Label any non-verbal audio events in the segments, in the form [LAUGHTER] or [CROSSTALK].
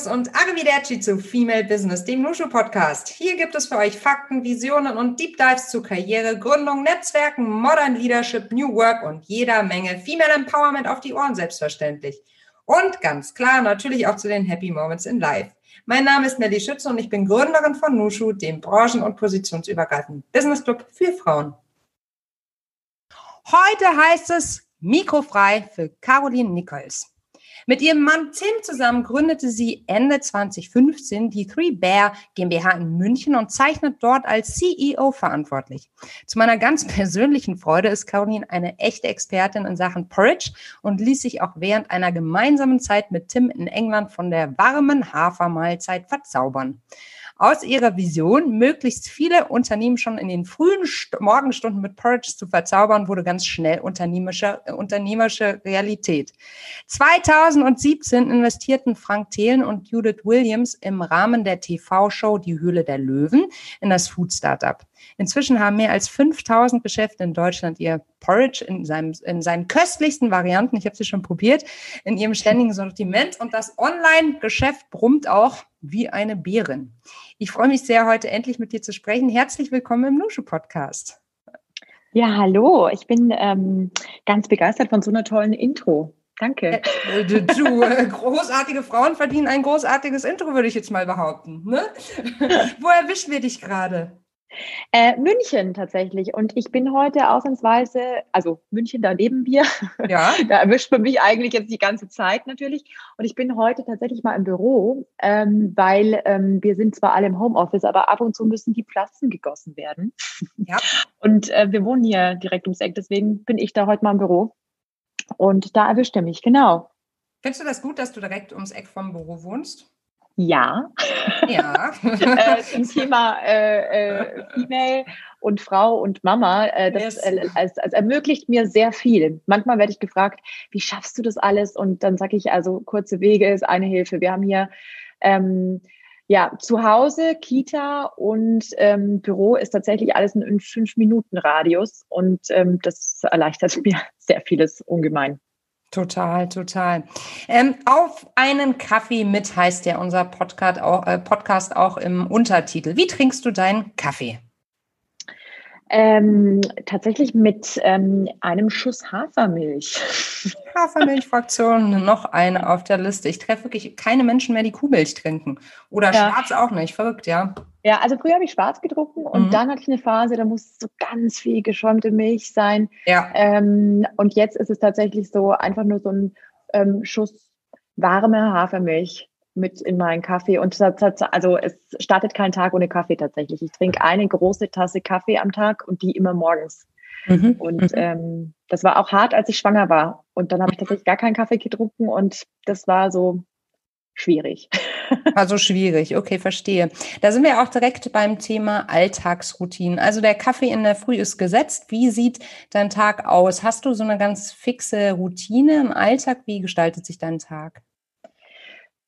Servus und Arrivederci zu Female Business, dem Nushu Podcast. Hier gibt es für euch Fakten, Visionen und Deep Dives zu Karriere, Gründung, Netzwerken, Modern Leadership, New Work und jeder Menge Female Empowerment auf die Ohren selbstverständlich. Und ganz klar natürlich auch zu den Happy Moments in Life. Mein Name ist Nelly Schütze und ich bin Gründerin von Nushu, dem branchen- und positionsübergreifenden Business Club für Frauen. Heute heißt es Mikrofrei für Caroline Nichols. Mit ihrem Mann Tim zusammen gründete sie Ende 2015 die Three Bear GmbH in München und zeichnet dort als CEO verantwortlich. Zu meiner ganz [LAUGHS] persönlichen Freude ist Caroline eine echte Expertin in Sachen Porridge und ließ sich auch während einer gemeinsamen Zeit mit Tim in England von der warmen Hafermahlzeit verzaubern aus ihrer Vision, möglichst viele Unternehmen schon in den frühen St Morgenstunden mit Porridge zu verzaubern, wurde ganz schnell unternehmerische, äh, unternehmerische Realität. 2017 investierten Frank Thelen und Judith Williams im Rahmen der TV-Show Die Höhle der Löwen in das Food-Startup. Inzwischen haben mehr als 5000 Geschäfte in Deutschland ihr Porridge in, seinem, in seinen köstlichsten Varianten, ich habe sie schon probiert, in ihrem ständigen Sortiment und das Online-Geschäft brummt auch wie eine Bärin. Ich freue mich sehr, heute endlich mit dir zu sprechen. Herzlich willkommen im Nushu Podcast. Ja, hallo. Ich bin ähm, ganz begeistert von so einer tollen Intro. Danke. Äh, du, du äh, großartige Frauen verdienen ein großartiges Intro, würde ich jetzt mal behaupten. Ne? [LAUGHS] Wo erwischen wir dich gerade? Äh, München tatsächlich. Und ich bin heute ausnahmsweise, also München, da leben wir. Ja. [LAUGHS] da erwischt man mich eigentlich jetzt die ganze Zeit natürlich. Und ich bin heute tatsächlich mal im Büro, ähm, weil ähm, wir sind zwar alle im Homeoffice, aber ab und zu müssen die Pflanzen gegossen werden. Ja. [LAUGHS] Und äh, wir wohnen hier direkt ums Eck, deswegen bin ich da heute mal im Büro. Und da erwischt er mich, genau. Findest du das gut, dass du direkt ums Eck vom Büro wohnst? Ja. Ja. [LAUGHS] äh, zum Thema äh, äh, Female und Frau und Mama. Äh, das yes. äh, als, als ermöglicht mir sehr viel. Manchmal werde ich gefragt, wie schaffst du das alles? Und dann sage ich, also kurze Wege ist eine Hilfe. Wir haben hier ähm, ja, zu Hause, Kita und ähm, Büro ist tatsächlich alles in fünf Minuten Radius und ähm, das erleichtert [LAUGHS] mir sehr vieles ungemein. Total, total. Ähm, auf einen Kaffee mit heißt ja unser Podcast auch, äh, Podcast auch im Untertitel. Wie trinkst du deinen Kaffee? Ähm, tatsächlich mit ähm, einem Schuss Hafermilch. [LAUGHS] Hafermilchfraktion, noch eine auf der Liste. Ich treffe wirklich keine Menschen mehr, die Kuhmilch trinken. Oder ja. schwarz auch nicht. Verrückt, ja. Ja, also früher habe ich schwarz getrunken und mhm. dann hatte ich eine Phase, da muss so ganz viel geschäumte Milch sein. Ja. Ähm, und jetzt ist es tatsächlich so einfach nur so ein ähm, Schuss warme Hafermilch mit in meinen Kaffee. Und also es startet kein Tag ohne Kaffee tatsächlich. Ich trinke eine große Tasse Kaffee am Tag und die immer morgens. Mhm. Und mhm. ähm, das war auch hart, als ich schwanger war. Und dann habe ich tatsächlich gar keinen Kaffee getrunken und das war so schwierig. [LAUGHS] Also schwierig, okay, verstehe. Da sind wir auch direkt beim Thema Alltagsroutinen. Also der Kaffee in der Früh ist gesetzt. Wie sieht dein Tag aus? Hast du so eine ganz fixe Routine im Alltag? Wie gestaltet sich dein Tag?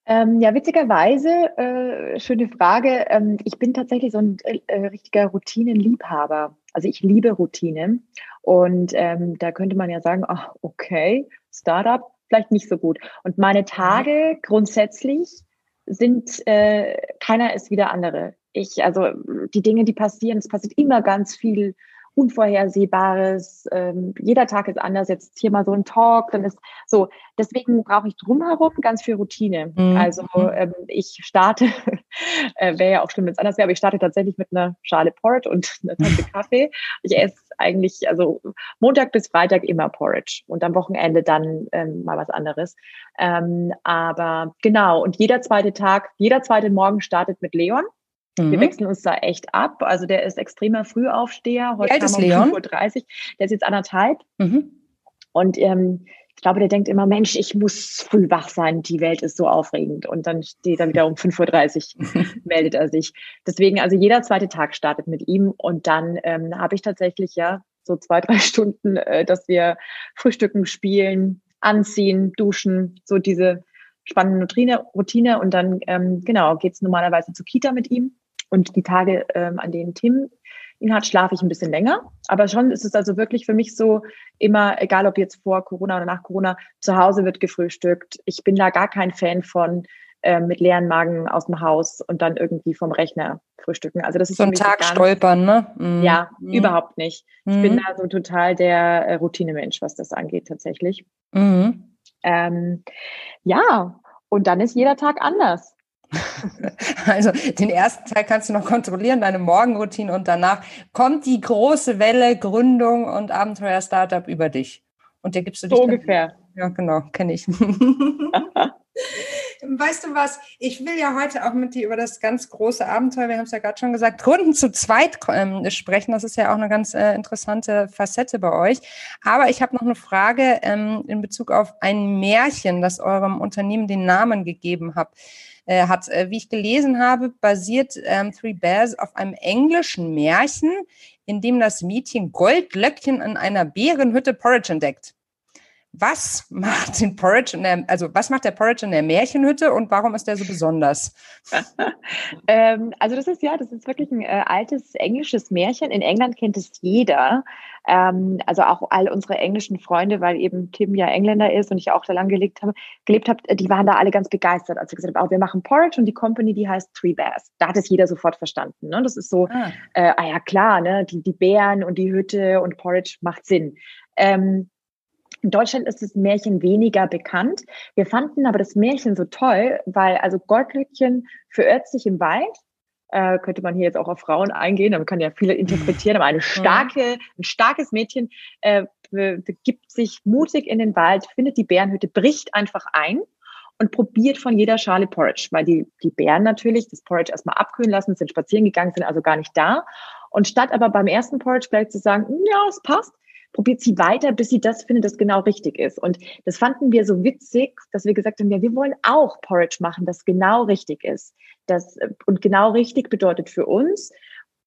Ähm, ja, witzigerweise, äh, schöne Frage. Ähm, ich bin tatsächlich so ein äh, richtiger Routinenliebhaber. Also ich liebe Routine. Und ähm, da könnte man ja sagen, ach, okay, Startup, vielleicht nicht so gut. Und meine Tage grundsätzlich sind, äh, keiner ist wie der andere. Ich, also die Dinge, die passieren, es passiert immer ganz viel Unvorhersehbares. Ähm, jeder Tag ist anders. Jetzt hier mal so ein Talk, dann ist so. Deswegen brauche ich drumherum ganz viel Routine. Mhm. Also ähm, ich starte, [LAUGHS] äh, wäre ja auch schlimm, wenn es anders wäre, aber ich starte tatsächlich mit einer Schale Porridge und einer Tasse [LAUGHS] Kaffee. Ich esse eigentlich, also Montag bis Freitag immer Porridge und am Wochenende dann ähm, mal was anderes. Ähm, aber genau, und jeder zweite Tag, jeder zweite Morgen startet mit Leon. Mhm. Wir wechseln uns da echt ab. Also der ist extremer Frühaufsteher. Heute Wie alt ist Leon? 5.30 Uhr. Der ist jetzt anderthalb. Mhm. Und ähm, ich glaube, der denkt immer, Mensch, ich muss früh wach sein, die Welt ist so aufregend. Und dann steht er wieder um 5.30 Uhr, [LAUGHS] meldet er sich. Deswegen, also jeder zweite Tag startet mit ihm. Und dann ähm, habe ich tatsächlich ja so zwei, drei [LAUGHS] Stunden, äh, dass wir frühstücken, spielen, anziehen, duschen, so diese spannende Routine. Routine. Und dann, ähm, genau, geht's normalerweise zur Kita mit ihm. Und die Tage, ähm, an denen Tim ihn hat, schlafe ich ein bisschen länger. Aber schon ist es also wirklich für mich so immer, egal ob jetzt vor Corona oder nach Corona, zu Hause wird gefrühstückt. Ich bin da gar kein Fan von äh, mit leeren Magen aus dem Haus und dann irgendwie vom Rechner frühstücken. Also das ist so ein Tag stolpern, ne? Mhm. Ja, mhm. überhaupt nicht. Ich mhm. bin da so total der äh, Routinemensch, was das angeht tatsächlich. Mhm. Ähm, ja, und dann ist jeder Tag anders. Also den ersten Teil kannst du noch kontrollieren, deine Morgenroutine und danach kommt die große Welle Gründung und Abenteuer-Startup über dich. Und der gibst du dich. So ungefähr. Ja, genau, kenne ich. [LAUGHS] weißt du was? Ich will ja heute auch mit dir über das ganz große Abenteuer, wir haben es ja gerade schon gesagt, Gründen zu zweit ähm, sprechen. Das ist ja auch eine ganz äh, interessante Facette bei euch. Aber ich habe noch eine Frage ähm, in Bezug auf ein Märchen, das eurem Unternehmen den Namen gegeben habt. Äh, hat, äh, wie ich gelesen habe, basiert ähm, Three Bears auf einem englischen Märchen, in dem das Mädchen Goldlöckchen in einer Bärenhütte Porridge entdeckt. Was macht den Porridge in der, also was macht der Porridge in der Märchenhütte und warum ist der so besonders? [LAUGHS] ähm, also das ist ja, das ist wirklich ein äh, altes englisches Märchen. In England kennt es jeder. Ähm, also auch all unsere englischen Freunde, weil eben Tim ja Engländer ist und ich auch da lang gelebt habe, gelebt habe, die waren da alle ganz begeistert, als wir gesagt haben, oh, wir machen Porridge und die Company, die heißt Three Bears. Da hat es jeder sofort verstanden. Ne? Das ist so, ah, äh, ah ja klar, ne? die, die Bären und die Hütte und Porridge macht Sinn. Ähm, in Deutschland ist das Märchen weniger bekannt. Wir fanden aber das Märchen so toll, weil also Goldlöckchen verirrt sich im Wald. Äh, könnte man hier jetzt auch auf Frauen eingehen, man kann ja viele interpretieren, aber eine starke, ein starkes Mädchen äh, gibt sich mutig in den Wald, findet die Bärenhütte, bricht einfach ein und probiert von jeder Schale Porridge, weil die, die Bären natürlich das Porridge erstmal abkühlen lassen, sind spazieren gegangen, sind also gar nicht da. Und statt aber beim ersten Porridge gleich zu sagen, ja, es passt, probiert sie weiter, bis sie das findet, das genau richtig ist. Und das fanden wir so witzig, dass wir gesagt haben, ja, wir wollen auch Porridge machen, das genau richtig ist. Das, und genau richtig bedeutet für uns,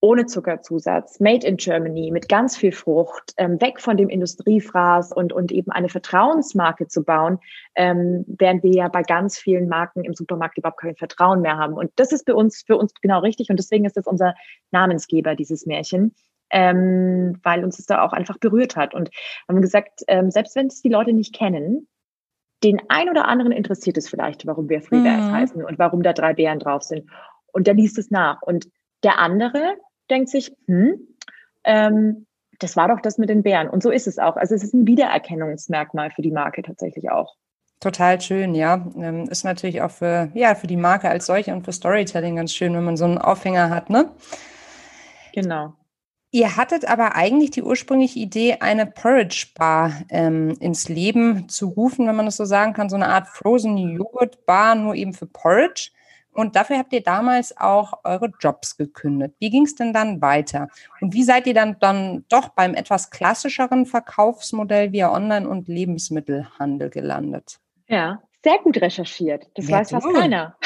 ohne Zuckerzusatz, made in Germany, mit ganz viel Frucht, ähm, weg von dem Industriefraß und, und eben eine Vertrauensmarke zu bauen, ähm, während wir ja bei ganz vielen Marken im Supermarkt überhaupt kein Vertrauen mehr haben. Und das ist für uns, für uns genau richtig und deswegen ist das unser Namensgeber, dieses Märchen ähm, weil uns das da auch einfach berührt hat. Und haben gesagt, ähm, selbst wenn es die Leute nicht kennen, den ein oder anderen interessiert es vielleicht, warum wir Free Bears mhm. heißen und warum da drei Bären drauf sind. Und der liest es nach. Und der andere denkt sich, hm, ähm, das war doch das mit den Bären. Und so ist es auch. Also es ist ein Wiedererkennungsmerkmal für die Marke tatsächlich auch. Total schön, ja. Ähm, ist natürlich auch für, ja, für die Marke als solche und für Storytelling ganz schön, wenn man so einen Aufhänger hat, ne? Genau. Ihr hattet aber eigentlich die ursprüngliche Idee, eine Porridge Bar ähm, ins Leben zu rufen, wenn man das so sagen kann, so eine Art Frozen Joghurt Bar, nur eben für Porridge. Und dafür habt ihr damals auch eure Jobs gekündigt. Wie ging es denn dann weiter? Und wie seid ihr dann, dann doch beim etwas klassischeren Verkaufsmodell via Online- und Lebensmittelhandel gelandet? Ja, sehr gut recherchiert. Das ja, weiß fast keiner.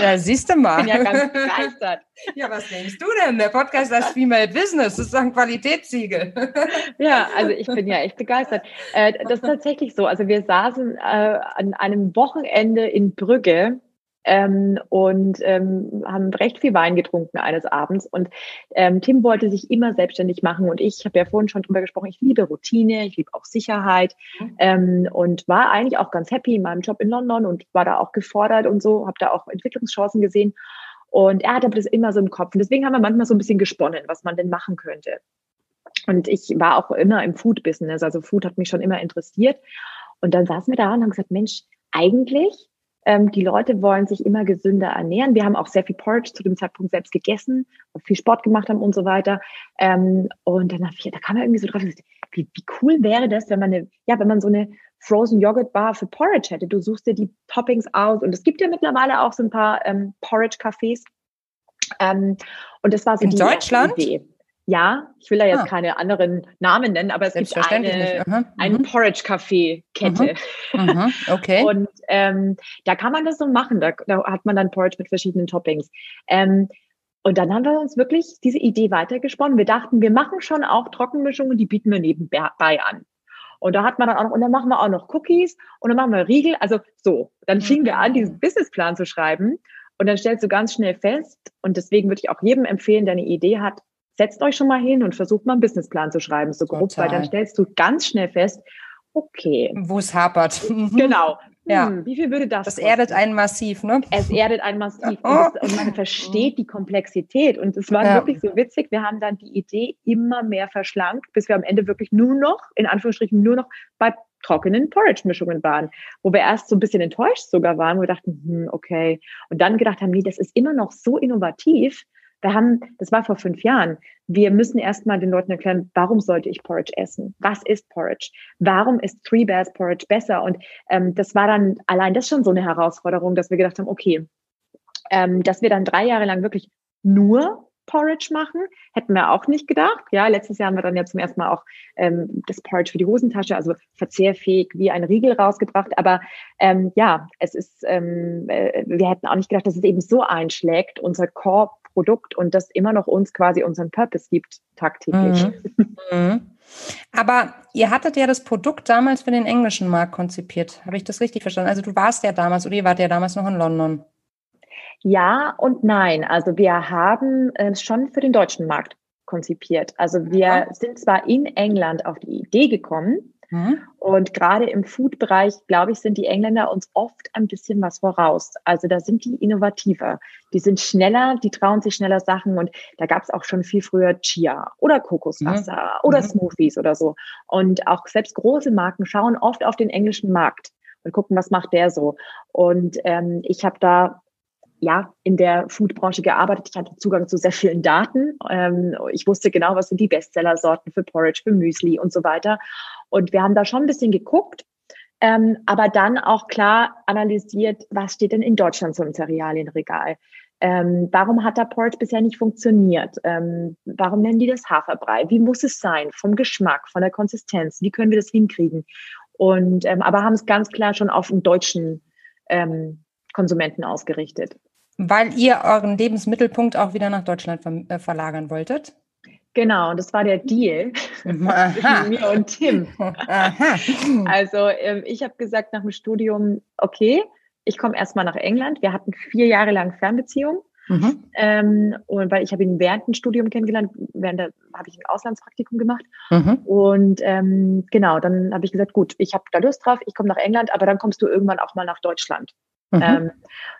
Ja, siehst du mal. Ich bin ja ganz begeistert. [LAUGHS] ja, was denkst du denn? Der Podcast ist Female Business, das ist ein Qualitätssiegel. [LAUGHS] ja, also ich bin ja echt begeistert. Äh, das ist tatsächlich so. Also wir saßen äh, an einem Wochenende in Brügge ähm, und ähm, haben recht viel Wein getrunken eines Abends. Und ähm, Tim wollte sich immer selbstständig machen und ich habe ja vorhin schon drüber gesprochen, ich liebe Routine, ich liebe auch Sicherheit ähm, und war eigentlich auch ganz happy in meinem Job in London und war da auch gefordert und so, habe da auch Entwicklungschancen gesehen. Und er hat aber das immer so im Kopf. Und deswegen haben wir manchmal so ein bisschen gesponnen, was man denn machen könnte. Und ich war auch immer im Food-Business, also Food hat mich schon immer interessiert. Und dann saßen wir da und haben gesagt, Mensch, eigentlich ähm, die Leute wollen sich immer gesünder ernähren. Wir haben auch sehr viel Porridge zu dem Zeitpunkt selbst gegessen, viel Sport gemacht haben und so weiter. Ähm, und dann ich, da kam er irgendwie so drauf, wie, wie cool wäre das, wenn man eine, ja, wenn man so eine Frozen Yogurt Bar für Porridge hätte. Du suchst dir die Toppings aus und es gibt ja mittlerweile auch so ein paar ähm, Porridge Cafés. Ähm, und das war so in die Deutschland. Idee. Ja, ich will da jetzt ah. keine anderen Namen nennen, aber es gibt eine, mhm. eine Porridge-Café-Kette. Mhm. Mhm. Okay. [LAUGHS] Und ähm, da kann man das so machen. Da, da, hat man dann Porridge mit verschiedenen Toppings. Ähm, und dann haben wir uns wirklich diese Idee weitergesponnen. Wir dachten, wir machen schon auch Trockenmischungen, die bieten wir nebenbei an. Und da hat man dann auch noch, und dann machen wir auch noch Cookies und dann machen wir Riegel. Also so, dann fingen wir an, diesen Businessplan zu schreiben. Und dann stellst du ganz schnell fest, und deswegen würde ich auch jedem empfehlen, der eine Idee hat, setzt euch schon mal hin und versucht mal einen Businessplan zu schreiben, so grob, weil dann stellst du ganz schnell fest, okay. Wo es hapert. [LAUGHS] genau. [LAUGHS] ja. Hm, wie viel würde das? Das kosten? erdet einen massiv, ne? Es erdet einen massiv. Oh. [LAUGHS] Und, das, und, man versteht die Komplexität. Und es war ja. wirklich so witzig. Wir haben dann die Idee immer mehr verschlankt, bis wir am Ende wirklich nur noch, in Anführungsstrichen, nur noch bei trockenen Porridge-Mischungen waren, wo wir erst so ein bisschen enttäuscht sogar waren, wo wir dachten, hm, okay. Und dann gedacht haben, nee, das ist immer noch so innovativ. Wir haben, das war vor fünf Jahren, wir müssen erstmal den Leuten erklären, warum sollte ich Porridge essen? Was ist Porridge? Warum ist Three Bears Porridge besser? Und ähm, das war dann allein das schon so eine Herausforderung, dass wir gedacht haben, okay, ähm, dass wir dann drei Jahre lang wirklich nur Porridge machen. Hätten wir auch nicht gedacht. Ja, letztes Jahr haben wir dann ja zum ersten Mal auch ähm, das Porridge für die Hosentasche, also verzehrfähig wie ein Riegel rausgebracht. Aber ähm, ja, es ist, ähm, äh, wir hätten auch nicht gedacht, dass es eben so einschlägt, unser Core-Produkt und das immer noch uns quasi unseren Purpose gibt, tagtäglich. Mhm. Mhm. Aber ihr hattet ja das Produkt damals für den englischen Markt konzipiert. Habe ich das richtig verstanden? Also du warst ja damals oder ihr wart ja damals noch in London. Ja und nein. Also wir haben es schon für den deutschen Markt konzipiert. Also wir ja. sind zwar in England auf die Idee gekommen mhm. und gerade im Food-Bereich, glaube ich, sind die Engländer uns oft ein bisschen was voraus. Also da sind die innovativer, die sind schneller, die trauen sich schneller Sachen und da gab es auch schon viel früher Chia oder Kokoswasser mhm. oder mhm. Smoothies oder so. Und auch selbst große Marken schauen oft auf den englischen Markt und gucken, was macht der so. Und ähm, ich habe da ja, in der Foodbranche gearbeitet. Ich hatte Zugang zu sehr vielen Daten. Ähm, ich wusste genau, was sind die Bestseller-Sorten für Porridge, für Müsli und so weiter. Und wir haben da schon ein bisschen geguckt, ähm, aber dann auch klar analysiert, was steht denn in Deutschland so im Cerealienregal? Ähm, warum hat der Porridge bisher nicht funktioniert? Ähm, warum nennen die das Haferbrei? Wie muss es sein? Vom Geschmack, von der Konsistenz? Wie können wir das hinkriegen? Und ähm, aber haben es ganz klar schon auf den deutschen ähm, Konsumenten ausgerichtet. Weil ihr euren Lebensmittelpunkt auch wieder nach Deutschland ver äh, verlagern wolltet? Genau, das war der Deal [LAUGHS] zwischen mir und Tim. Aha. Also ähm, ich habe gesagt nach dem Studium, okay, ich komme erstmal nach England. Wir hatten vier Jahre lang Fernbeziehung. Mhm. Ähm, und weil ich habe ihn während dem Studium kennengelernt, während der habe ich ein Auslandspraktikum gemacht. Mhm. Und ähm, genau, dann habe ich gesagt, gut, ich habe da Lust drauf, ich komme nach England, aber dann kommst du irgendwann auch mal nach Deutschland. Mhm. Ähm,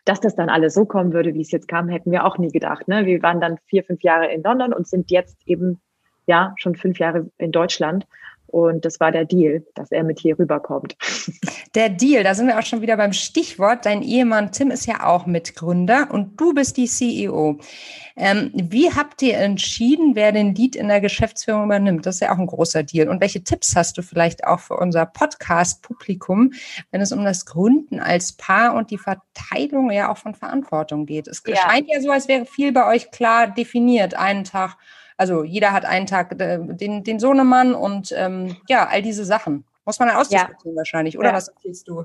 dass das dann alles so kommen würde, wie es jetzt kam, hätten wir auch nie gedacht. Ne? Wir waren dann vier, fünf Jahre in London und sind jetzt eben ja schon fünf Jahre in Deutschland. Und das war der Deal, dass er mit hier rüberkommt. [LAUGHS] Der Deal, da sind wir auch schon wieder beim Stichwort. Dein Ehemann Tim ist ja auch Mitgründer und du bist die CEO. Ähm, wie habt ihr entschieden, wer den Lead in der Geschäftsführung übernimmt? Das ist ja auch ein großer Deal. Und welche Tipps hast du vielleicht auch für unser Podcast-Publikum, wenn es um das Gründen als Paar und die Verteilung ja auch von Verantwortung geht? Es ja. scheint ja so, als wäre viel bei euch klar definiert. Einen Tag also jeder hat einen Tag äh, den, den Sohnemann und ähm, ja, all diese Sachen. Muss man dann ausdiskutieren ja. wahrscheinlich, oder ja. was empfiehlst du?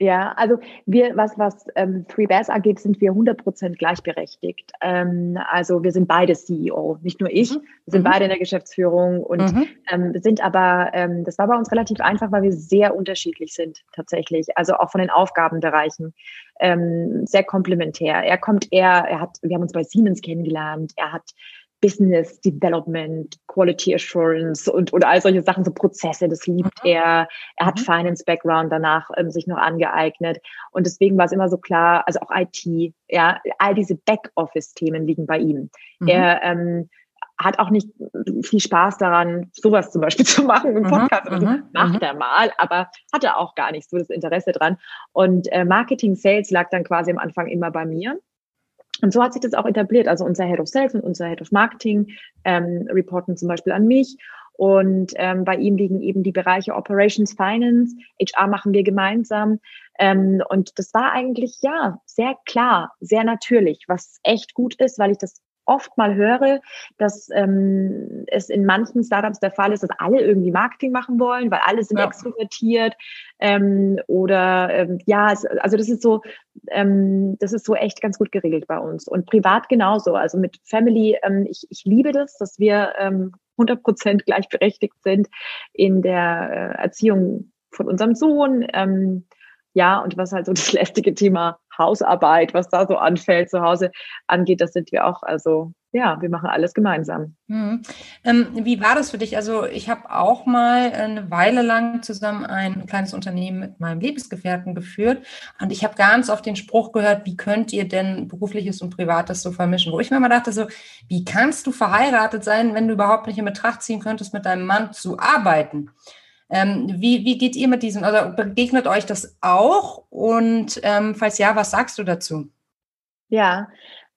Ja, also wir, was, was ähm, Three Bears angeht, sind wir 100% gleichberechtigt. Ähm, also wir sind beide CEO, nicht nur ich, mhm. wir sind mhm. beide in der Geschäftsführung und mhm. ähm, sind aber, ähm, das war bei uns relativ einfach, weil wir sehr unterschiedlich sind tatsächlich, also auch von den Aufgabenbereichen ähm, sehr komplementär. Er kommt eher, er hat, wir haben uns bei Siemens kennengelernt, er hat Business Development, Quality Assurance und oder all solche Sachen, so Prozesse, das liebt mhm. er. Er hat mhm. Finance Background danach ähm, sich noch angeeignet. Und deswegen war es immer so klar, also auch IT, ja, all diese Backoffice-Themen liegen bei ihm. Mhm. Er ähm, hat auch nicht viel Spaß daran, sowas zum Beispiel [LAUGHS] zu machen im mhm, Podcast. Also, macht er mal, aber hatte auch gar nicht so das Interesse dran. Und äh, Marketing Sales lag dann quasi am Anfang immer bei mir. Und so hat sich das auch etabliert. Also unser Head of Sales und unser Head of Marketing ähm, reporten zum Beispiel an mich. Und ähm, bei ihm liegen eben die Bereiche Operations, Finance, HR machen wir gemeinsam. Ähm, und das war eigentlich ja sehr klar, sehr natürlich, was echt gut ist, weil ich das oft mal höre, dass ähm, es in manchen Startups der Fall ist, dass alle irgendwie Marketing machen wollen, weil alle sind ja. extrovertiert ähm, oder ähm, ja, es, also das ist so, ähm, das ist so echt ganz gut geregelt bei uns und privat genauso. Also mit Family, ähm, ich, ich liebe das, dass wir ähm, 100 Prozent gleichberechtigt sind in der äh, Erziehung von unserem Sohn. Ähm, ja, und was halt so das [LAUGHS] lästige Thema Hausarbeit, was da so anfällt zu Hause angeht, das sind wir auch also ja, wir machen alles gemeinsam. Mhm. Ähm, wie war das für dich? Also ich habe auch mal eine Weile lang zusammen ein kleines Unternehmen mit meinem Lebensgefährten geführt und ich habe ganz oft den Spruch gehört, wie könnt ihr denn berufliches und privates so vermischen? Wo ich mir immer dachte, so, wie kannst du verheiratet sein, wenn du überhaupt nicht in Betracht ziehen könntest, mit deinem Mann zu arbeiten? Ähm, wie, wie geht ihr mit diesem, also begegnet euch das auch? Und ähm, falls ja, was sagst du dazu? Ja,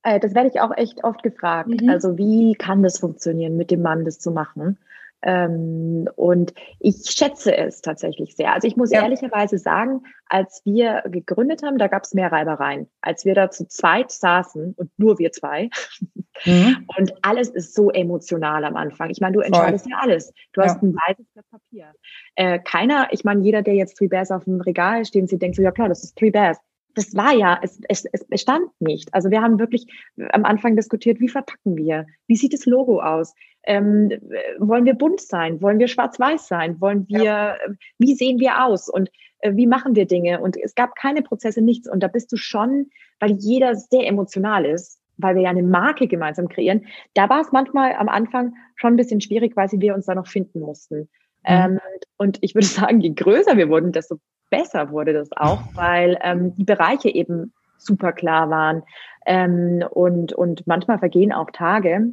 äh, das werde ich auch echt oft gefragt. Mhm. Also wie kann das funktionieren, mit dem Mann das zu machen? Ähm, und ich schätze es tatsächlich sehr. Also ich muss ja. ehrlicherweise sagen, als wir gegründet haben, da gab es mehr Reibereien. Als wir da zu zweit saßen und nur wir zwei. [LAUGHS] Mhm. Und alles ist so emotional am Anfang. Ich meine, du entscheidest Voll. ja alles. Du ja. hast ein weißes Blatt Papier. Äh, keiner, ich meine, jeder, der jetzt Three Bears auf dem Regal stehen sieht, denkt so, ja klar, das ist Three Bears das war ja, es, es, es bestand nicht. Also wir haben wirklich am Anfang diskutiert, wie verpacken wir? Wie sieht das Logo aus? Ähm, wollen wir bunt sein? Wollen wir schwarz-weiß sein? Wollen wir, ja. wie sehen wir aus? Und äh, wie machen wir Dinge? Und es gab keine Prozesse, nichts. Und da bist du schon, weil jeder sehr emotional ist, weil wir ja eine Marke gemeinsam kreieren. Da war es manchmal am Anfang schon ein bisschen schwierig, weil wir uns da noch finden mussten. Mhm. Ähm, und ich würde [LAUGHS] sagen, je größer wir wurden, desto besser wurde das auch, [LAUGHS] weil ähm, die Bereiche eben super klar waren. Ähm, und, und manchmal vergehen auch Tage.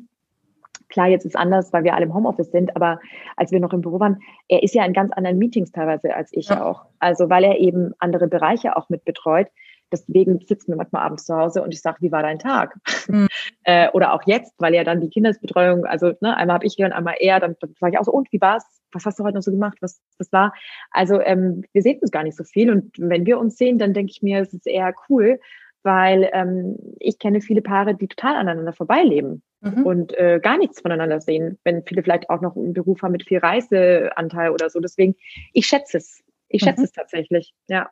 Klar, jetzt ist anders, weil wir alle im Homeoffice sind, aber als wir noch im Büro waren, er ist ja in ganz anderen Meetings teilweise als ich ja. auch. Also weil er eben andere Bereiche auch mit betreut. Deswegen sitzen wir manchmal abends zu Hause und ich sage, wie war dein Tag? Mhm. [LAUGHS] äh, oder auch jetzt, weil ja dann die Kindesbetreuung, also ne, einmal habe ich hier und einmal er, dann, dann sage ich auch so, und wie war's? Was hast du heute noch so gemacht? Was, was war? Also ähm, wir sehen uns gar nicht so viel und wenn wir uns sehen, dann denke ich mir, es ist eher cool, weil ähm, ich kenne viele Paare, die total aneinander vorbeileben mhm. und äh, gar nichts voneinander sehen, wenn viele vielleicht auch noch einen Beruf haben mit viel Reiseanteil oder so. Deswegen, ich schätze es. Ich schätze mhm. es tatsächlich, ja.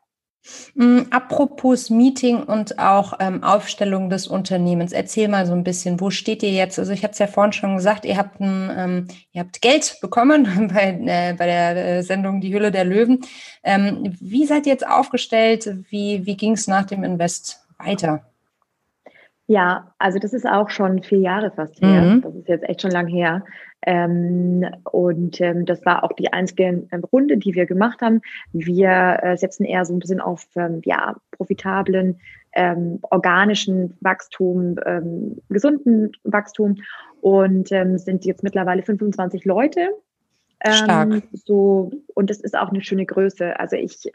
Mm, apropos Meeting und auch ähm, Aufstellung des Unternehmens, erzähl mal so ein bisschen, wo steht ihr jetzt? Also ich hatte es ja vorhin schon gesagt, ihr habt, ein, ähm, ihr habt Geld bekommen [LAUGHS] bei, äh, bei der äh, Sendung Die Hülle der Löwen. Ähm, wie seid ihr jetzt aufgestellt? Wie, wie ging es nach dem Invest weiter? Ja, also das ist auch schon vier Jahre fast her. Mhm. Das ist jetzt echt schon lang her. Ähm, und ähm, das war auch die einzige ähm, Runde, die wir gemacht haben. Wir äh, setzen eher so ein bisschen auf ähm, ja, profitablen, ähm, organischen Wachstum, ähm, gesunden Wachstum und sind jetzt mittlerweile 25 Leute. Stark. so, und das ist auch eine schöne Größe. Also ich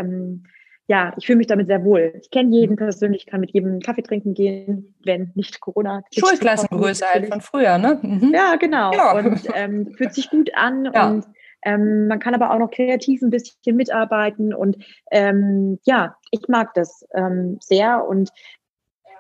ja, ich fühle mich damit sehr wohl. Ich kenne jeden mhm. persönlich, kann mit jedem Kaffee trinken gehen, wenn nicht Corona. Schulklassengröße halt von früher, ne? Mhm. Ja, genau. Ja. Und ähm, fühlt sich gut an ja. und ähm, man kann aber auch noch kreativ ein bisschen mitarbeiten und ähm, ja, ich mag das ähm, sehr und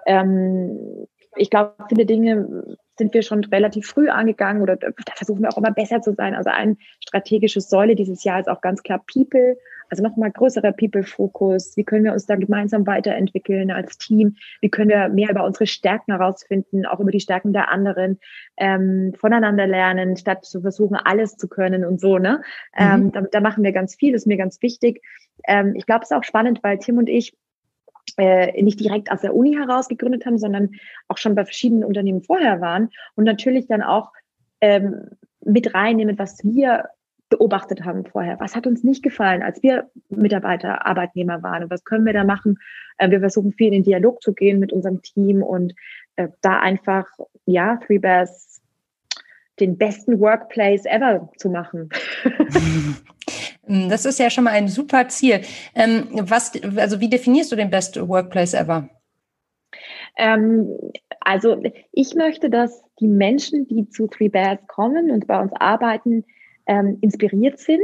ähm, ich glaube, viele Dinge sind wir schon relativ früh angegangen oder da versuchen wir auch immer besser zu sein. Also ein strategisches Säule dieses Jahr ist auch ganz klar People also nochmal größerer People-Fokus. Wie können wir uns da gemeinsam weiterentwickeln als Team? Wie können wir mehr über unsere Stärken herausfinden, auch über die Stärken der anderen, ähm, voneinander lernen, statt zu versuchen, alles zu können und so, ne? Ähm, mhm. Ähm, da, da, machen wir ganz viel, ist mir ganz wichtig. Ähm, ich glaube, es ist auch spannend, weil Tim und ich äh, nicht direkt aus der Uni heraus gegründet haben, sondern auch schon bei verschiedenen Unternehmen vorher waren und natürlich dann auch ähm, mit reinnehmen, was wir beobachtet haben vorher. Was hat uns nicht gefallen, als wir Mitarbeiter, Arbeitnehmer waren und was können wir da machen? Äh, wir versuchen viel in den Dialog zu gehen mit unserem Team und äh, da einfach, ja, Three Bears den besten Workplace ever zu machen. [LAUGHS] das ist ja schon mal ein super Ziel. Ähm, was, also wie definierst du den Best Workplace ever? Ähm, also ich möchte, dass die Menschen, die zu Three Bears kommen und bei uns arbeiten, ähm, inspiriert sind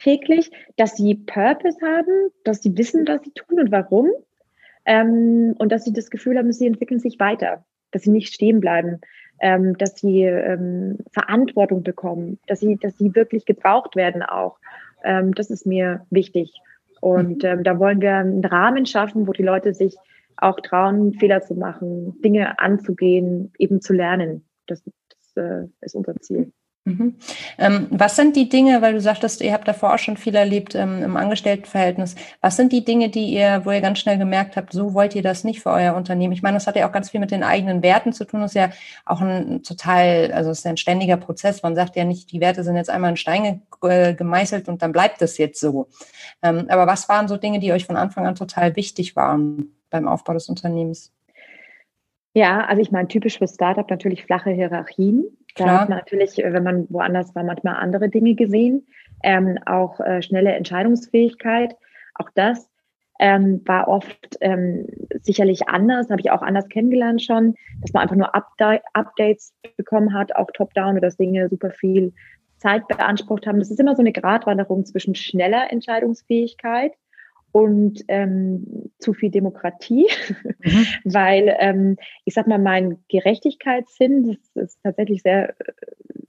täglich, dass sie Purpose haben, dass sie wissen, was sie tun und warum ähm, und dass sie das Gefühl haben, sie entwickeln sich weiter, dass sie nicht stehen bleiben, ähm, dass sie ähm, Verantwortung bekommen, dass sie, dass sie wirklich gebraucht werden auch. Ähm, das ist mir wichtig. Und mhm. ähm, da wollen wir einen Rahmen schaffen, wo die Leute sich auch trauen, Fehler zu machen, Dinge anzugehen, eben zu lernen. Das, das äh, ist unser Ziel. Mhm. Ähm, was sind die Dinge, weil du sagtest, ihr habt davor auch schon viel erlebt ähm, im Angestelltenverhältnis, was sind die Dinge, die ihr, wo ihr ganz schnell gemerkt habt, so wollt ihr das nicht für euer Unternehmen? Ich meine, das hat ja auch ganz viel mit den eigenen Werten zu tun, das ist ja auch ein total, also es ist ein ständiger Prozess. Man sagt ja nicht, die Werte sind jetzt einmal in Steine äh, gemeißelt und dann bleibt es jetzt so. Ähm, aber was waren so Dinge, die euch von Anfang an total wichtig waren beim Aufbau des Unternehmens? Ja, also ich meine, typisch für Startup natürlich flache Hierarchien. Da Klar. hat man natürlich, äh, wenn man woanders war, manchmal andere Dinge gesehen. Ähm, auch äh, schnelle Entscheidungsfähigkeit. Auch das ähm, war oft ähm, sicherlich anders, habe ich auch anders kennengelernt schon, dass man einfach nur Upda Updates bekommen hat, auch top-down, oder dass Dinge super viel Zeit beansprucht haben. Das ist immer so eine Gratwanderung zwischen schneller Entscheidungsfähigkeit und ähm, zu viel Demokratie, mhm. [LAUGHS] weil ähm, ich sag mal, mein Gerechtigkeitssinn, das ist tatsächlich sehr äh,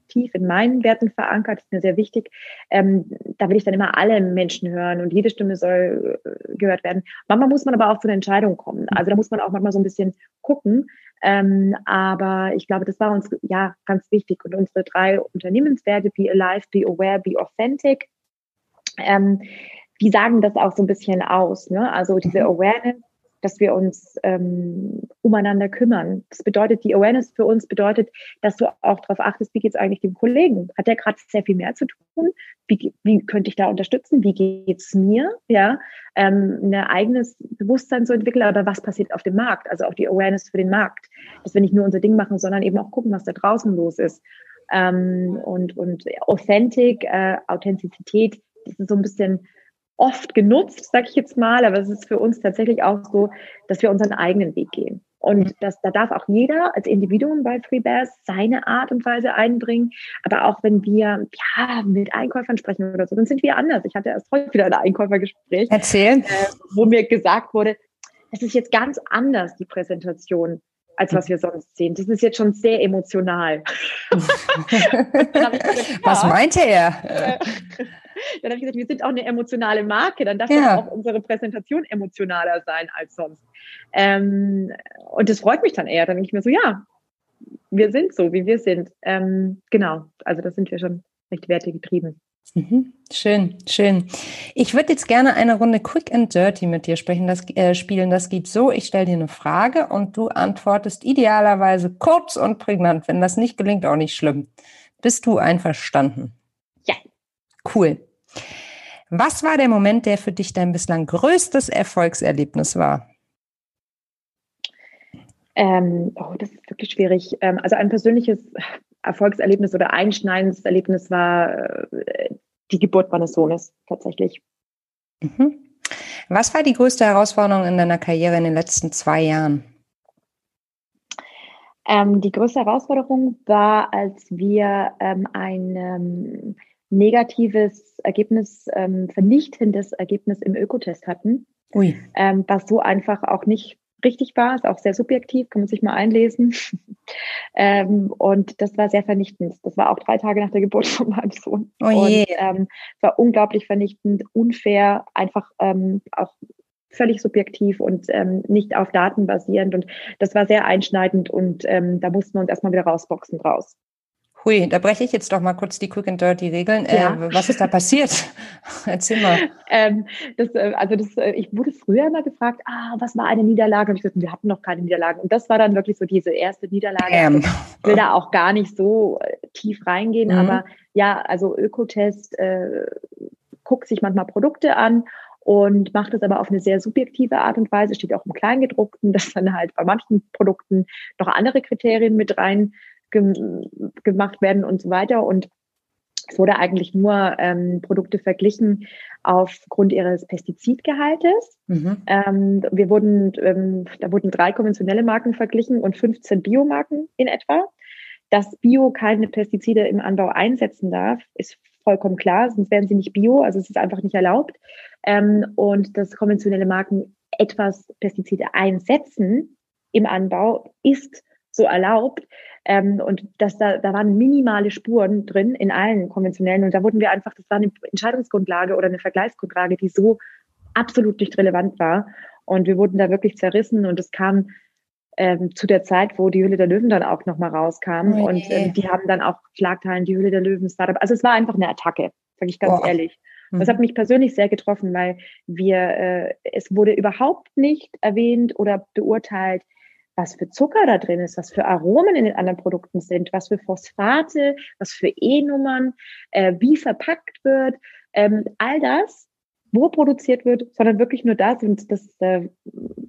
tief in meinen Werten verankert, ist mir sehr wichtig. Ähm, da will ich dann immer alle Menschen hören und jede Stimme soll äh, gehört werden. Manchmal muss man aber auch zu einer Entscheidung kommen. Also da muss man auch manchmal so ein bisschen gucken. Ähm, aber ich glaube, das war uns ja ganz wichtig. Und unsere drei Unternehmenswerte, be alive, be aware, be authentic, ähm, die sagen das auch so ein bisschen aus. Ne? Also diese mhm. Awareness, dass wir uns ähm, umeinander kümmern. Das bedeutet, die Awareness für uns bedeutet, dass du auch darauf achtest, wie geht es eigentlich dem Kollegen? Hat der gerade sehr viel mehr zu tun? Wie, wie könnte ich da unterstützen? Wie geht's mir? Ja, ähm, ein eigenes Bewusstsein zu entwickeln, aber was passiert auf dem Markt? Also auch die Awareness für den Markt, dass wir nicht nur unser Ding machen, sondern eben auch gucken, was da draußen los ist. Ähm, und und Authentic, äh, Authentizität, das ist so ein bisschen oft genutzt, sage ich jetzt mal, aber es ist für uns tatsächlich auch so, dass wir unseren eigenen Weg gehen. Und mhm. das, da darf auch jeder als Individuum bei Free Bears seine Art und Weise einbringen. Aber auch wenn wir ja, mit Einkäufern sprechen oder so, dann sind wir anders. Ich hatte erst heute wieder ein Einkäufergespräch. Erzählen. Äh, wo mir gesagt wurde, es ist jetzt ganz anders, die Präsentation als was wir sonst sehen. Das ist jetzt schon sehr emotional. [LAUGHS] [LAUGHS] gesagt, was meinte er? Dann habe ich gesagt, wir sind auch eine emotionale Marke, dann darf ja. auch unsere Präsentation emotionaler sein als sonst. Ähm, und das freut mich dann eher. Dann denke ich mir so, ja, wir sind so, wie wir sind. Ähm, genau, also da sind wir schon recht wertegetrieben. Mhm. Schön, schön. Ich würde jetzt gerne eine Runde Quick and Dirty mit dir sprechen, das, äh, spielen. Das geht so, ich stelle dir eine Frage und du antwortest idealerweise kurz und prägnant. Wenn das nicht gelingt, auch nicht schlimm. Bist du einverstanden? Ja. Cool. Was war der Moment, der für dich dein bislang größtes Erfolgserlebnis war? Ähm, oh, das ist wirklich schwierig. Ähm, also ein persönliches Erfolgserlebnis oder einschneidendes Erlebnis war äh, die Geburt meines Sohnes tatsächlich. Mhm. Was war die größte Herausforderung in deiner Karriere in den letzten zwei Jahren? Ähm, die größte Herausforderung war, als wir ähm, ein ähm, negatives Ergebnis, ähm, vernichtendes Ergebnis im Ökotest hatten. Ähm, was so einfach auch nicht richtig war, ist auch sehr subjektiv, kann man sich mal einlesen. [LAUGHS] ähm, und das war sehr vernichtend. Das war auch drei Tage nach der Geburt von meinem Sohn. Oh je. Und ähm, war unglaublich vernichtend, unfair, einfach ähm, auch völlig subjektiv und ähm, nicht auf Daten basierend. Und das war sehr einschneidend und ähm, da mussten wir uns erstmal wieder rausboxen draus. Hui, da breche ich jetzt doch mal kurz die Quick and Dirty Regeln. Äh, ja. Äh, was ist da passiert? [LAUGHS] Erzähl mal. Ähm, das, äh, also das, äh, ich wurde früher mal gefragt, ah, was war eine Niederlage? Und ich gesagt, wir hatten noch keine Niederlagen. Und das war dann wirklich so diese erste Niederlage. Ähm. Ich will da auch gar nicht so tief reingehen, mhm. aber ja, also Ökotest äh, guckt sich manchmal Produkte an und macht es aber auf eine sehr subjektive Art und Weise. Steht auch im Kleingedruckten, [LAUGHS] dass dann halt bei manchen Produkten noch andere Kriterien mit rein gemacht werden und so weiter. Und es wurde eigentlich nur ähm, Produkte verglichen aufgrund ihres Pestizidgehaltes. Mhm. Ähm, wir wurden, ähm, da wurden drei konventionelle Marken verglichen und 15 Biomarken in etwa. Dass Bio keine Pestizide im Anbau einsetzen darf, ist vollkommen klar, sonst wären sie nicht Bio, also es ist einfach nicht erlaubt. Ähm, und dass konventionelle Marken etwas Pestizide einsetzen im Anbau, ist so erlaubt. Ähm, und dass da, da waren minimale Spuren drin in allen konventionellen. Und da wurden wir einfach, das war eine Entscheidungsgrundlage oder eine Vergleichsgrundlage, die so absolut nicht relevant war. Und wir wurden da wirklich zerrissen und es kam ähm, zu der Zeit, wo die Hülle der Löwen dann auch nochmal rauskam. Oh und ähm, die haben dann auch Schlagteilen, die Hülle der Löwen, Startup. Also es war einfach eine Attacke, sage ich ganz oh. ehrlich. Das hat mhm. mich persönlich sehr getroffen, weil wir, äh, es wurde überhaupt nicht erwähnt oder beurteilt, was für Zucker da drin ist, was für Aromen in den anderen Produkten sind, was für Phosphate, was für E-Nummern, äh, wie verpackt wird, ähm, all das, wo produziert wird, sondern wirklich nur das und das äh,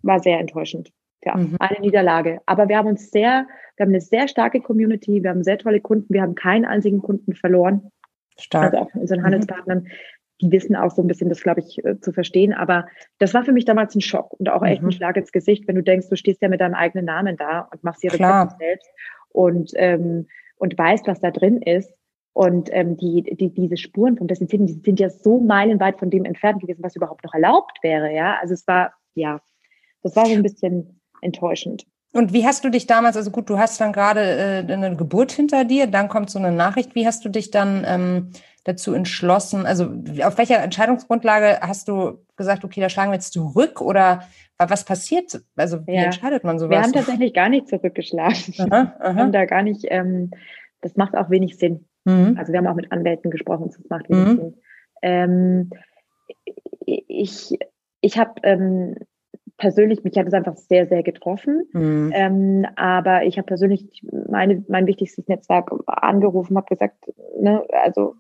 war sehr enttäuschend. Ja, mhm. eine Niederlage. Aber wir haben uns sehr, wir haben eine sehr starke Community, wir haben sehr tolle Kunden, wir haben keinen einzigen Kunden verloren. Stark. Also auch von unseren mhm. Die wissen auch so ein bisschen das, glaube ich, äh, zu verstehen. Aber das war für mich damals ein Schock und auch echt mhm. ein Schlag ins Gesicht, wenn du denkst, du stehst ja mit deinem eigenen Namen da und machst die Rezepte selbst und, ähm, und weißt, was da drin ist. Und ähm, die, die, diese Spuren vom Desinfizierten, die sind ja so meilenweit von dem entfernt gewesen, was überhaupt noch erlaubt wäre. Ja, also es war, ja, das war so ein bisschen enttäuschend. Und wie hast du dich damals, also gut, du hast dann gerade äh, eine Geburt hinter dir, dann kommt so eine Nachricht. Wie hast du dich dann ähm, dazu entschlossen? Also auf welcher Entscheidungsgrundlage hast du gesagt, okay, da schlagen wir jetzt zurück oder was passiert? Also wie ja. entscheidet man sowas? Wir haben tatsächlich gar nicht zurückgeschlagen. Aha, aha. Wir haben da gar nicht, ähm, das macht auch wenig Sinn. Mhm. Also wir haben auch mit Anwälten gesprochen, das macht wenig mhm. Sinn. Ähm, ich ich habe ähm, persönlich, mich hat es einfach sehr, sehr getroffen. Mhm. Ähm, aber ich habe persönlich meine, mein wichtigstes Netzwerk angerufen, habe gesagt, ne, also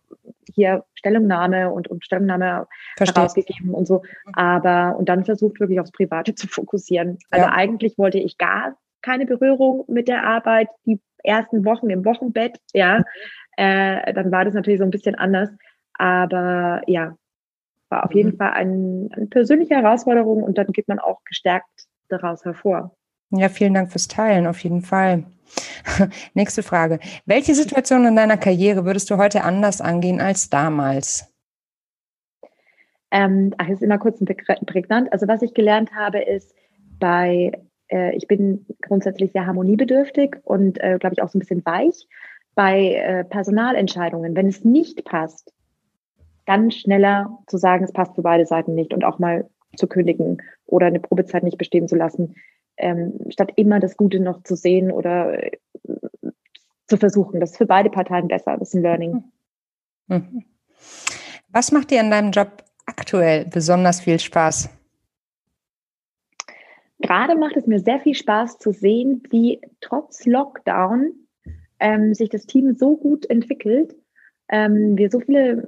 hier Stellungnahme und, und Stellungnahme Verstehe. herausgegeben und so. Aber und dann versucht wirklich aufs Private [LAUGHS] zu fokussieren. Also ja. eigentlich wollte ich gar keine Berührung mit der Arbeit, die ersten Wochen im Wochenbett, ja. Äh, dann war das natürlich so ein bisschen anders. Aber ja, war auf jeden mhm. Fall ein, eine persönliche Herausforderung und dann geht man auch gestärkt daraus hervor. Ja, vielen Dank fürs Teilen, auf jeden Fall. [LAUGHS] Nächste Frage. Welche Situation in deiner Karriere würdest du heute anders angehen als damals? Ähm, ach, ist immer kurz und prägnant. Also was ich gelernt habe, ist bei, äh, ich bin grundsätzlich sehr harmoniebedürftig und äh, glaube ich auch so ein bisschen weich. Bei äh, Personalentscheidungen, wenn es nicht passt, dann schneller zu sagen, es passt für beide Seiten nicht und auch mal zu kündigen oder eine Probezeit nicht bestehen zu lassen, ähm, statt immer das Gute noch zu sehen oder äh, zu versuchen. Das ist für beide Parteien besser. Das ist ein Learning. Mhm. Was macht dir in deinem Job aktuell besonders viel Spaß? Gerade macht es mir sehr viel Spaß zu sehen, wie trotz Lockdown ähm, sich das Team so gut entwickelt. Ähm, wir so viele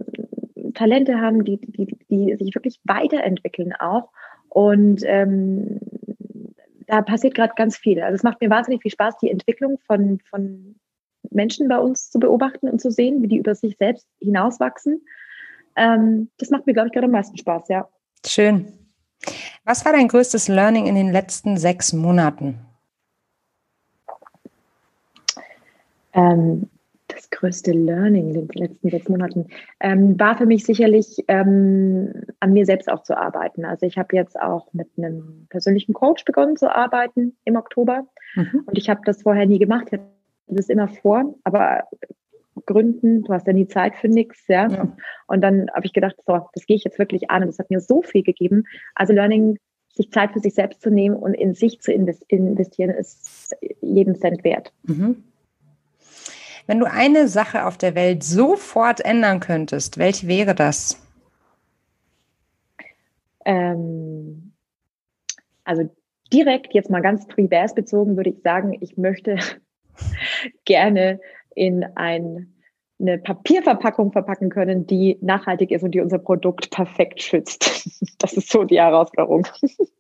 Talente haben, die, die, die sich wirklich weiterentwickeln auch. Und ähm, da passiert gerade ganz viel. Also es macht mir wahnsinnig viel Spaß, die Entwicklung von, von Menschen bei uns zu beobachten und zu sehen, wie die über sich selbst hinauswachsen. Ähm, das macht mir, glaube ich, gerade am meisten Spaß, ja. Schön. Was war dein größtes Learning in den letzten sechs Monaten? Ähm, das größte Learning in den letzten sechs Monaten ähm, war für mich sicherlich ähm, an mir selbst auch zu arbeiten. Also ich habe jetzt auch mit einem persönlichen Coach begonnen zu arbeiten im Oktober mhm. und ich habe das vorher nie gemacht. Ich hatte das immer vor, aber Gründen, du hast ja nie Zeit für nichts, ja? ja. Und dann habe ich gedacht, so, das gehe ich jetzt wirklich an und das hat mir so viel gegeben. Also Learning, sich Zeit für sich selbst zu nehmen und in sich zu investieren, ist jeden Cent wert. Mhm. Wenn du eine Sache auf der Welt sofort ändern könntest, welche wäre das? Ähm, also direkt jetzt mal ganz Trivers bezogen würde ich sagen, ich möchte [LAUGHS] gerne in ein, eine Papierverpackung verpacken können, die nachhaltig ist und die unser Produkt perfekt schützt. [LAUGHS] Das ist so die Herausforderung. [LAUGHS]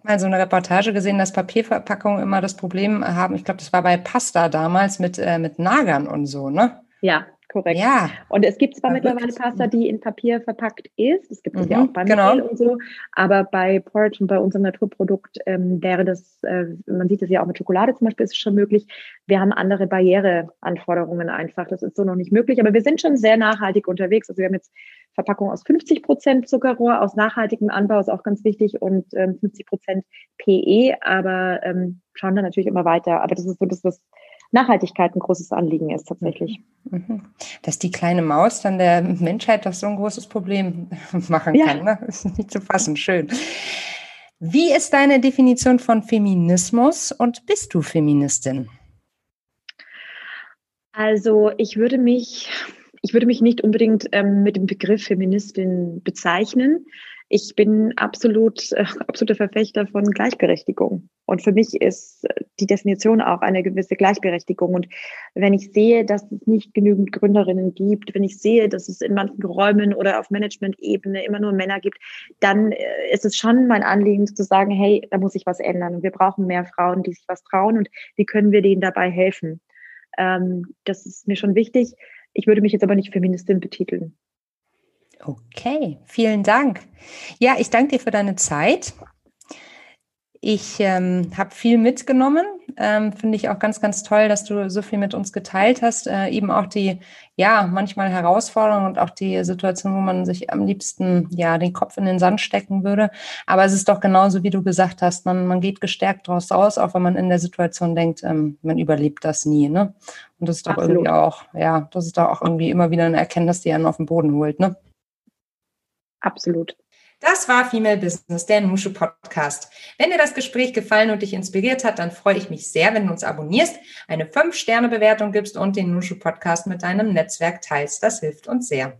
Habe mal so eine Reportage gesehen, dass Papierverpackungen immer das Problem haben. Ich glaube, das war bei Pasta damals mit, äh, mit Nagern und so, ne? Ja, korrekt. Ja. Und es gibt zwar mittlerweile Pasta, die in Papier verpackt ist, es gibt es mhm, ja auch bei genau. und so, aber bei Porridge und bei unserem Naturprodukt ähm, wäre das, äh, man sieht es ja auch mit Schokolade zum Beispiel, ist es schon möglich. Wir haben andere Barriereanforderungen einfach, das ist so noch nicht möglich, aber wir sind schon sehr nachhaltig unterwegs. Also wir haben jetzt Verpackung aus 50 Prozent Zuckerrohr, aus nachhaltigem Anbau ist auch ganz wichtig und ähm, 50 Prozent PE, aber ähm, schauen dann natürlich immer weiter. Aber das ist so das, was Nachhaltigkeit ein großes Anliegen ist tatsächlich. Mhm. Dass die kleine Maus dann der Menschheit doch so ein großes Problem [LAUGHS] machen ja. kann, ne? ist nicht zu fassen. Schön. Wie ist deine Definition von Feminismus und bist du Feministin? Also ich würde mich, ich würde mich nicht unbedingt ähm, mit dem Begriff Feministin bezeichnen. Ich bin absolut, äh, absoluter Verfechter von Gleichberechtigung. Und für mich ist die Definition auch eine gewisse Gleichberechtigung. Und wenn ich sehe, dass es nicht genügend Gründerinnen gibt, wenn ich sehe, dass es in manchen Räumen oder auf Management-Ebene immer nur Männer gibt, dann äh, ist es schon mein Anliegen zu sagen, hey, da muss sich was ändern. Und wir brauchen mehr Frauen, die sich was trauen. Und wie können wir denen dabei helfen? Ähm, das ist mir schon wichtig. Ich würde mich jetzt aber nicht Feministin betiteln. Okay, vielen Dank. Ja, ich danke dir für deine Zeit. Ich ähm, habe viel mitgenommen. Ähm, Finde ich auch ganz, ganz toll, dass du so viel mit uns geteilt hast. Äh, eben auch die, ja, manchmal Herausforderungen und auch die Situation, wo man sich am liebsten, ja, den Kopf in den Sand stecken würde. Aber es ist doch genauso, wie du gesagt hast, man, man geht gestärkt daraus raus, auch wenn man in der Situation denkt, ähm, man überlebt das nie, ne? Und das ist doch Absolut. irgendwie auch, ja, das ist doch auch irgendwie immer wieder eine Erkenntnis, die einen auf den Boden holt, ne? Absolut. Das war Female Business, der Nushu Podcast. Wenn dir das Gespräch gefallen und dich inspiriert hat, dann freue ich mich sehr, wenn du uns abonnierst, eine 5-Sterne-Bewertung gibst und den Nushu Podcast mit deinem Netzwerk teilst. Das hilft uns sehr.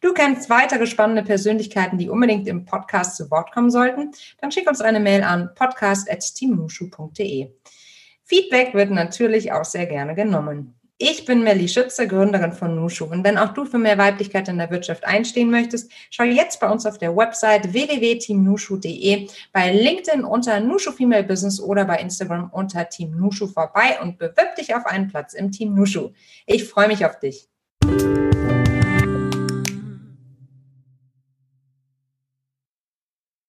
Du kennst weitere spannende Persönlichkeiten, die unbedingt im Podcast zu Wort kommen sollten? Dann schick uns eine Mail an podcast.teamnushu.de. Feedback wird natürlich auch sehr gerne genommen. Ich bin Melly Schütze, Gründerin von Nushu. Und wenn auch du für mehr Weiblichkeit in der Wirtschaft einstehen möchtest, schau jetzt bei uns auf der Website www.teamnushu.de, bei LinkedIn unter Nushu Female Business oder bei Instagram unter Team Nushu vorbei und bewirb dich auf einen Platz im Team Nushu. Ich freue mich auf dich.